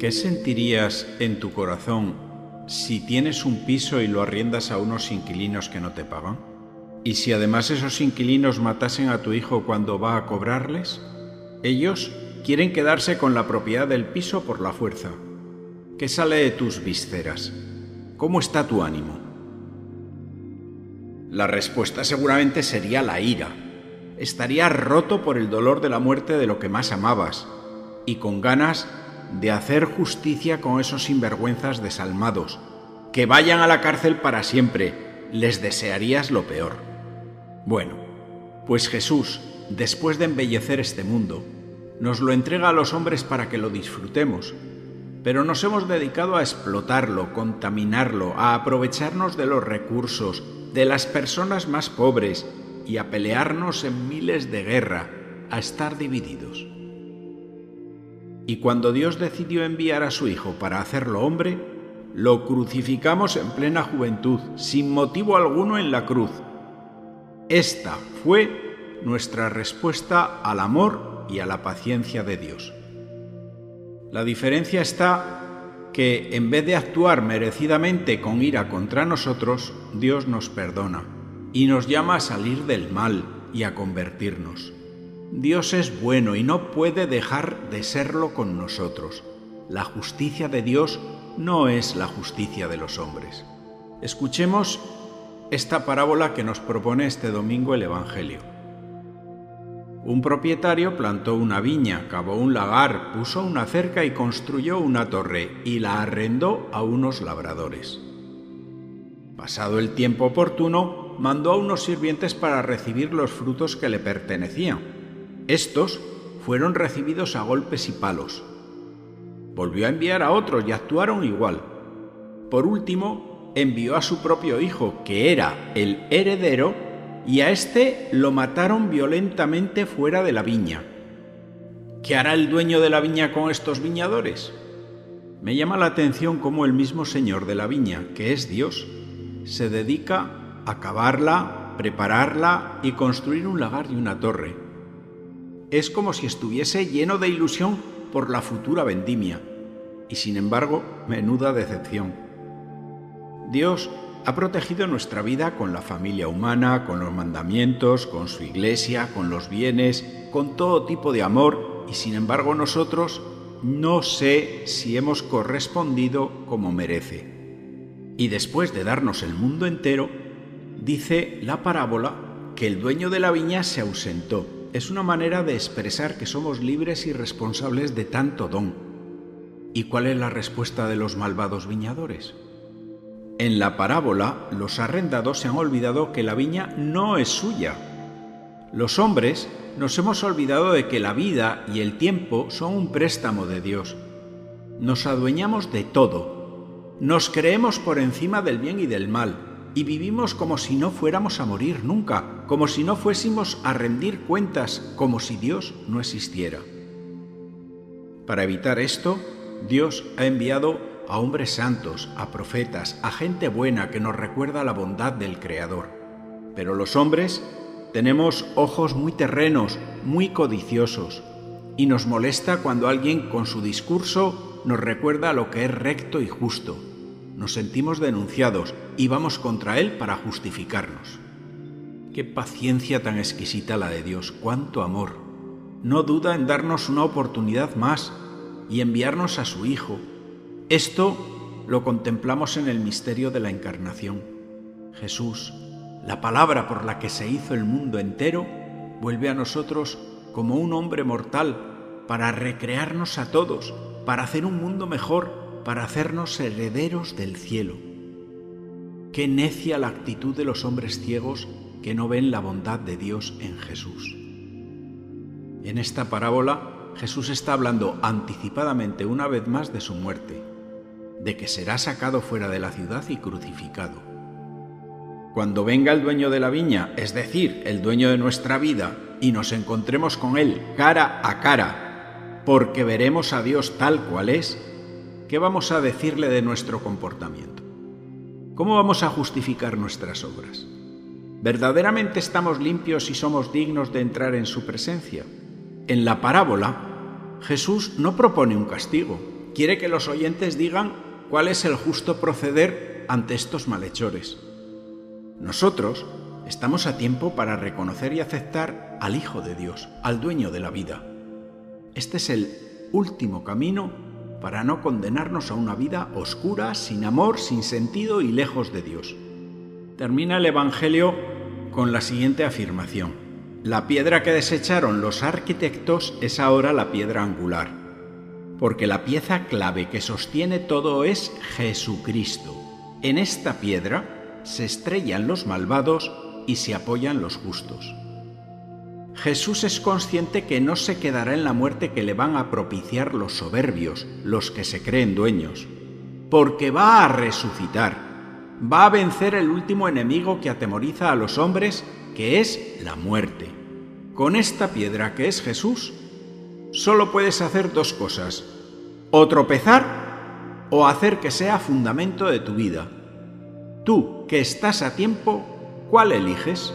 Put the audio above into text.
¿Qué sentirías en tu corazón si tienes un piso y lo arriendas a unos inquilinos que no te pagan? ¿Y si además esos inquilinos matasen a tu hijo cuando va a cobrarles? Ellos quieren quedarse con la propiedad del piso por la fuerza. ¿Qué sale de tus vísceras? ¿Cómo está tu ánimo? La respuesta seguramente sería la ira. Estarías roto por el dolor de la muerte de lo que más amabas y con ganas de hacer justicia con esos sinvergüenzas desalmados. Que vayan a la cárcel para siempre. Les desearías lo peor. Bueno, pues Jesús, después de embellecer este mundo, nos lo entrega a los hombres para que lo disfrutemos, pero nos hemos dedicado a explotarlo, contaminarlo, a aprovecharnos de los recursos, de las personas más pobres y a pelearnos en miles de guerra, a estar divididos. Y cuando Dios decidió enviar a su Hijo para hacerlo hombre, lo crucificamos en plena juventud, sin motivo alguno en la cruz. Esta fue nuestra respuesta al amor y a la paciencia de Dios. La diferencia está que en vez de actuar merecidamente con ira contra nosotros, Dios nos perdona y nos llama a salir del mal y a convertirnos. Dios es bueno y no puede dejar de serlo con nosotros. La justicia de Dios no es la justicia de los hombres. Escuchemos esta parábola que nos propone este domingo el Evangelio. Un propietario plantó una viña, cavó un lagar, puso una cerca y construyó una torre y la arrendó a unos labradores. Pasado el tiempo oportuno, mandó a unos sirvientes para recibir los frutos que le pertenecían estos fueron recibidos a golpes y palos. Volvió a enviar a otros y actuaron igual. Por último, envió a su propio hijo, que era el heredero, y a éste lo mataron violentamente fuera de la viña. ¿Qué hará el dueño de la viña con estos viñadores? Me llama la atención cómo el mismo señor de la viña, que es Dios, se dedica a cavarla, prepararla y construir un lagar y una torre es como si estuviese lleno de ilusión por la futura vendimia. Y sin embargo, menuda decepción. Dios ha protegido nuestra vida con la familia humana, con los mandamientos, con su iglesia, con los bienes, con todo tipo de amor, y sin embargo nosotros no sé si hemos correspondido como merece. Y después de darnos el mundo entero, dice la parábola que el dueño de la viña se ausentó es una manera de expresar que somos libres y responsables de tanto don. ¿Y cuál es la respuesta de los malvados viñadores? En la parábola, los arrendados se han olvidado que la viña no es suya. Los hombres nos hemos olvidado de que la vida y el tiempo son un préstamo de Dios. Nos adueñamos de todo. Nos creemos por encima del bien y del mal y vivimos como si no fuéramos a morir nunca, como si no fuésemos a rendir cuentas, como si Dios no existiera. Para evitar esto, Dios ha enviado a hombres santos, a profetas, a gente buena que nos recuerda la bondad del Creador. Pero los hombres tenemos ojos muy terrenos, muy codiciosos, y nos molesta cuando alguien con su discurso nos recuerda lo que es recto y justo nos sentimos denunciados y vamos contra Él para justificarnos. Qué paciencia tan exquisita la de Dios, cuánto amor. No duda en darnos una oportunidad más y enviarnos a su Hijo. Esto lo contemplamos en el misterio de la Encarnación. Jesús, la palabra por la que se hizo el mundo entero, vuelve a nosotros como un hombre mortal para recrearnos a todos, para hacer un mundo mejor, para hacernos herederos del cielo. Qué necia la actitud de los hombres ciegos que no ven la bondad de Dios en Jesús. En esta parábola, Jesús está hablando anticipadamente una vez más de su muerte, de que será sacado fuera de la ciudad y crucificado. Cuando venga el dueño de la viña, es decir, el dueño de nuestra vida, y nos encontremos con Él cara a cara, porque veremos a Dios tal cual es, ¿qué vamos a decirle de nuestro comportamiento? ¿Cómo vamos a justificar nuestras obras? ¿Verdaderamente estamos limpios y somos dignos de entrar en su presencia? En la parábola, Jesús no propone un castigo, quiere que los oyentes digan cuál es el justo proceder ante estos malhechores. Nosotros estamos a tiempo para reconocer y aceptar al Hijo de Dios, al dueño de la vida. Este es el último camino para no condenarnos a una vida oscura, sin amor, sin sentido y lejos de Dios. Termina el Evangelio con la siguiente afirmación. La piedra que desecharon los arquitectos es ahora la piedra angular, porque la pieza clave que sostiene todo es Jesucristo. En esta piedra se estrellan los malvados y se apoyan los justos. Jesús es consciente que no se quedará en la muerte que le van a propiciar los soberbios, los que se creen dueños, porque va a resucitar, va a vencer el último enemigo que atemoriza a los hombres, que es la muerte. Con esta piedra que es Jesús, solo puedes hacer dos cosas, o tropezar o hacer que sea fundamento de tu vida. Tú, que estás a tiempo, ¿cuál eliges?